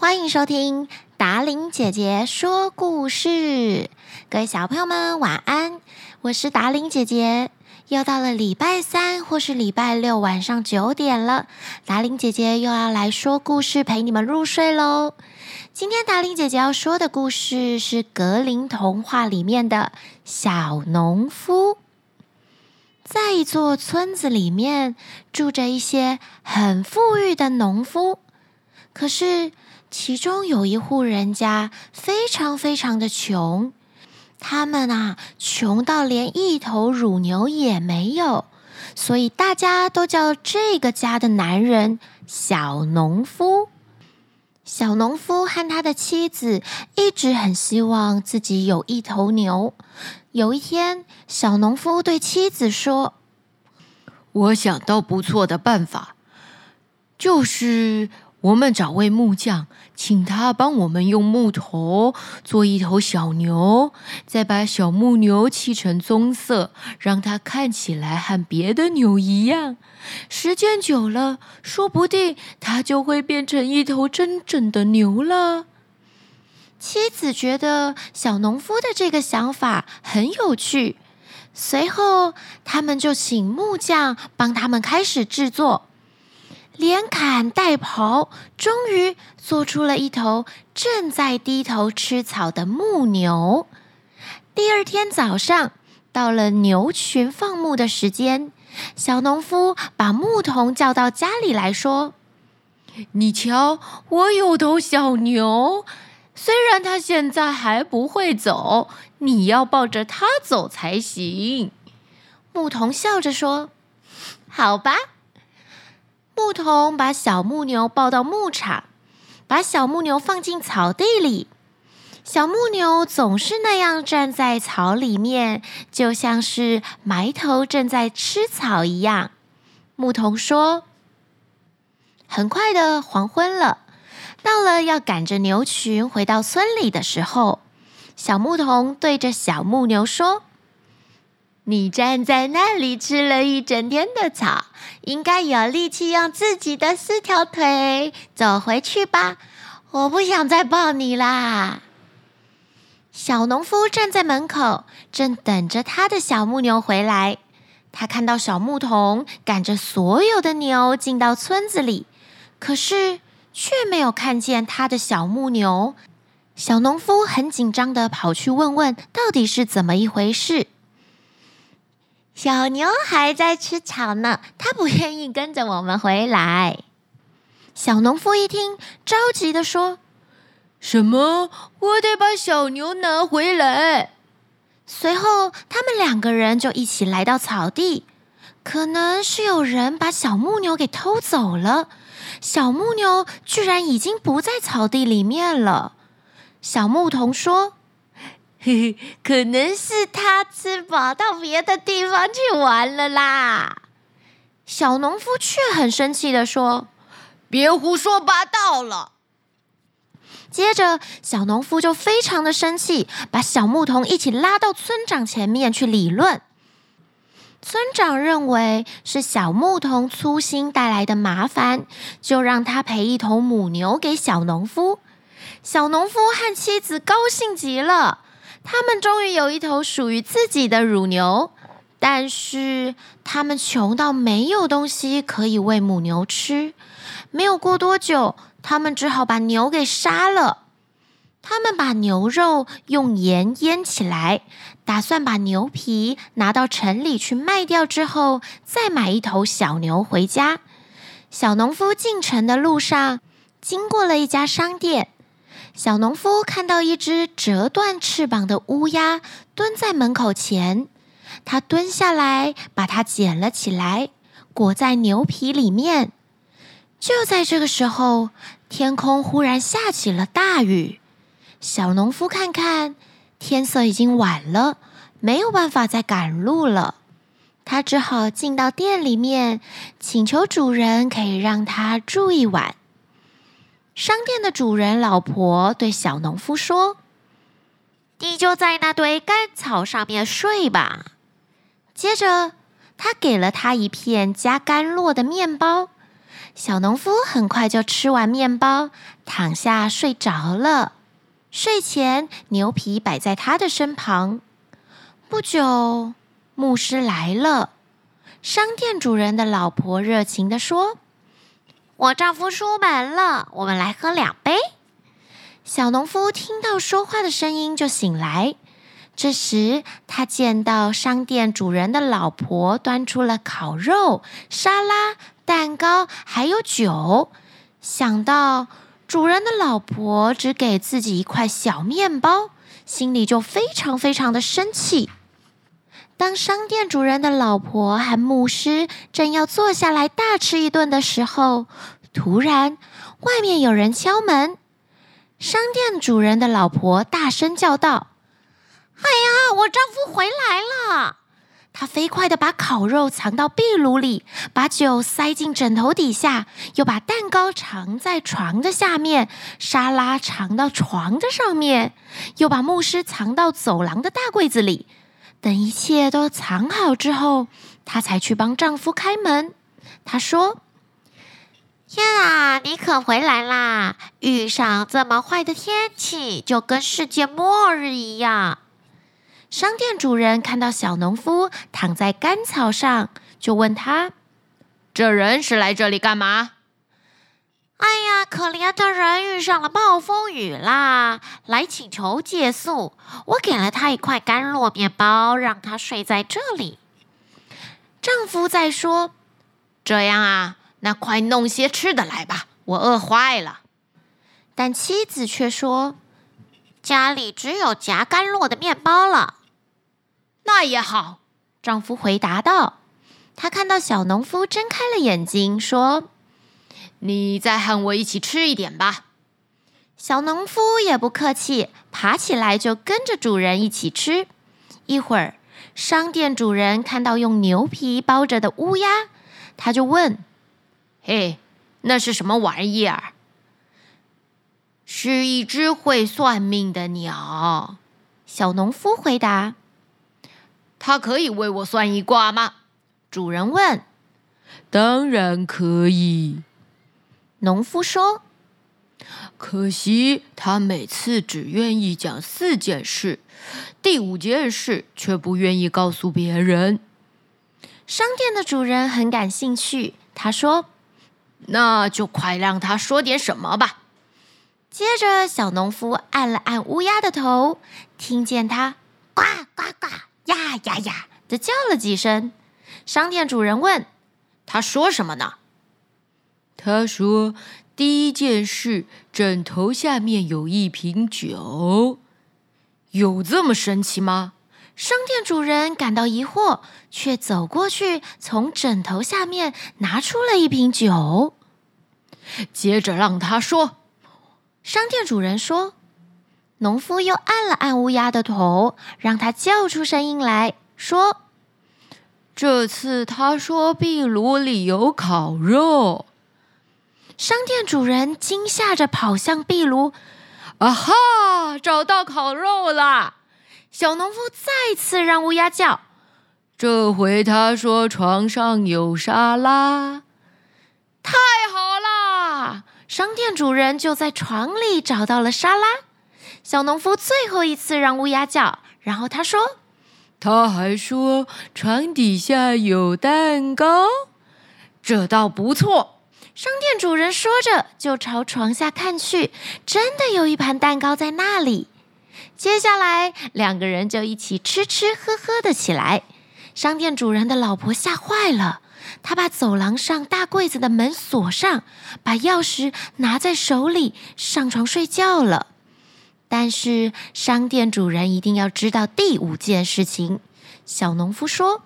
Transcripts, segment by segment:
欢迎收听达伶姐姐说故事，各位小朋友们晚安，我是达伶姐姐。又到了礼拜三或是礼拜六晚上九点了，达伶姐姐又要来说故事陪你们入睡喽。今天达伶姐姐要说的故事是格林童话里面的小农夫。在一座村子里面，住着一些很富裕的农夫，可是。其中有一户人家非常非常的穷，他们啊穷到连一头乳牛也没有，所以大家都叫这个家的男人小农夫。小农夫和他的妻子一直很希望自己有一头牛。有一天，小农夫对妻子说：“我想到不错的办法，就是……”我们找位木匠，请他帮我们用木头做一头小牛，再把小木牛漆成棕色，让它看起来和别的牛一样。时间久了，说不定它就会变成一头真正的牛了。妻子觉得小农夫的这个想法很有趣，随后他们就请木匠帮他们开始制作。连砍带刨，终于做出了一头正在低头吃草的牧牛。第二天早上，到了牛群放牧的时间，小农夫把牧童叫到家里来说：“你瞧，我有头小牛，虽然它现在还不会走，你要抱着它走才行。”牧童笑着说：“好吧。”牧童把小牧牛抱到牧场，把小牧牛放进草地里。小牧牛总是那样站在草里面，就像是埋头正在吃草一样。牧童说：“很快的黄昏了，到了要赶着牛群回到村里的时候，小牧童对着小牧牛说。”你站在那里吃了一整天的草，应该有力气用自己的四条腿走回去吧？我不想再抱你啦。小农夫站在门口，正等着他的小牧牛回来。他看到小牧童赶着所有的牛进到村子里，可是却没有看见他的小牧牛。小农夫很紧张地跑去问问，到底是怎么一回事。小牛还在吃草呢，它不愿意跟着我们回来。小农夫一听，着急地说：“什么？我得把小牛拿回来。”随后，他们两个人就一起来到草地。可能是有人把小木牛给偷走了，小木牛居然已经不在草地里面了。小牧童说。嘿嘿，可能是他吃饱到别的地方去玩了啦。小农夫却很生气地说：“别胡说八道了。”接着，小农夫就非常的生气，把小牧童一起拉到村长前面去理论。村长认为是小牧童粗心带来的麻烦，就让他赔一头母牛给小农夫。小农夫和妻子高兴极了。他们终于有一头属于自己的乳牛，但是他们穷到没有东西可以喂母牛吃。没有过多久，他们只好把牛给杀了。他们把牛肉用盐腌起来，打算把牛皮拿到城里去卖掉之后，再买一头小牛回家。小农夫进城的路上，经过了一家商店。小农夫看到一只折断翅膀的乌鸦蹲在门口前，他蹲下来把它捡了起来，裹在牛皮里面。就在这个时候，天空忽然下起了大雨。小农夫看看，天色已经晚了，没有办法再赶路了。他只好进到店里面，请求主人可以让他住一晚。商店的主人老婆对小农夫说：“你就在那堆干草上面睡吧。”接着，他给了他一片加干酪的面包。小农夫很快就吃完面包，躺下睡着了。睡前，牛皮摆在他的身旁。不久，牧师来了。商店主人的老婆热情地说：“我丈夫出门了，我们来喝两杯。”小农夫听到说话的声音就醒来。这时，他见到商店主人的老婆端出了烤肉、沙拉、蛋糕，还有酒。想到主人的老婆只给自己一块小面包，心里就非常非常的生气。当商店主人的老婆和牧师正要坐下来大吃一顿的时候，突然外面有人敲门。商店主人的老婆大声叫道。哎呀，我丈夫回来了！他飞快地把烤肉藏到壁炉里，把酒塞进枕头底下，又把蛋糕藏在床的下面，沙拉藏到床的上面，又把牧师藏到走廊的大柜子里。等一切都藏好之后，她才去帮丈夫开门。她说：“天啊，你可回来啦！遇上这么坏的天气，就跟世界末日一样。”商店主人看到小农夫躺在干草上，就问他：“这人是来这里干嘛？”“哎呀，可怜的人遇上了暴风雨啦，来请求借宿。我给了他一块干酪面包，让他睡在这里。”丈夫在说：“这样啊，那快弄些吃的来吧，我饿坏了。”但妻子却说：“家里只有夹干酪的面包了。”那也好，丈夫回答道。他看到小农夫睁开了眼睛，说：“你再和我一起吃一点吧。”小农夫也不客气，爬起来就跟着主人一起吃。一会儿，商店主人看到用牛皮包着的乌鸦，他就问：“嘿，那是什么玩意儿？”“是一只会算命的鸟。”小农夫回答。他可以为我算一卦吗？主人问。当然可以。农夫说。可惜他每次只愿意讲四件事，第五件事却不愿意告诉别人。商店的主人很感兴趣，他说：“那就快让他说点什么吧。”接着，小农夫按了按乌鸦的头，听见它呱呱呱。呀呀呀！的叫了几声。商店主人问：“他说什么呢？”他说：“第一件事，枕头下面有一瓶酒。”有这么神奇吗？商店主人感到疑惑，却走过去，从枕头下面拿出了一瓶酒。接着让他说。商店主人说。农夫又按了按乌鸦的头，让它叫出声音来说：“这次他说壁炉里有烤肉。”商店主人惊吓着跑向壁炉，“啊哈，找到烤肉了！”小农夫再次让乌鸦叫，这回他说床上有沙拉。太好啦！商店主人就在床里找到了沙拉。小农夫最后一次让乌鸦叫，然后他说：“他还说床底下有蛋糕，这倒不错。”商店主人说着，就朝床下看去，真的有一盘蛋糕在那里。接下来，两个人就一起吃吃喝喝的起来。商店主人的老婆吓坏了，她把走廊上大柜子的门锁上，把钥匙拿在手里，上床睡觉了。但是商店主人一定要知道第五件事情。小农夫说：“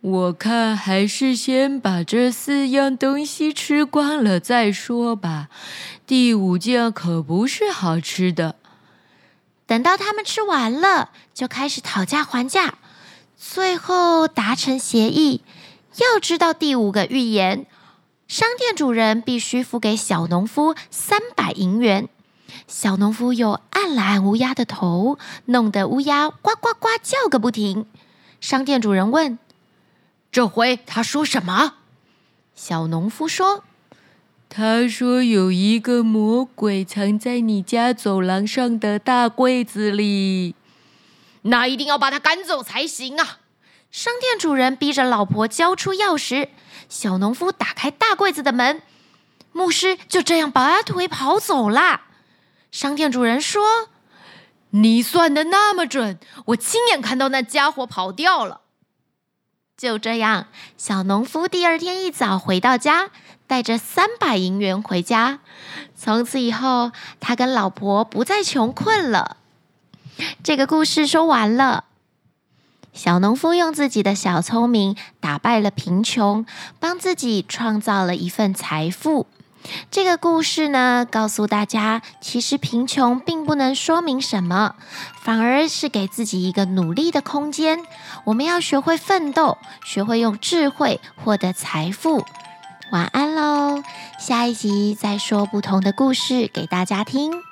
我看还是先把这四样东西吃光了再说吧。第五件可不是好吃的。”等到他们吃完了，就开始讨价还价，最后达成协议。要知道第五个预言，商店主人必须付给小农夫三百银元。小农夫又按了按乌鸦的头，弄得乌鸦呱呱呱叫个不停。商店主人问：“这回他说什么？”小农夫说：“他说有一个魔鬼藏在你家走廊上的大柜子里，那一定要把他赶走才行啊！商店主人逼着老婆交出钥匙，小农夫打开大柜子的门，牧师就这样拔腿跑走啦。商店主人说：“你算的那么准，我亲眼看到那家伙跑掉了。”就这样，小农夫第二天一早回到家。带着三百银元回家，从此以后，他跟老婆不再穷困了。这个故事说完了。小农夫用自己的小聪明打败了贫穷，帮自己创造了一份财富。这个故事呢，告诉大家，其实贫穷并不能说明什么，反而是给自己一个努力的空间。我们要学会奋斗，学会用智慧获得财富。晚安喽，下一集再说不同的故事给大家听。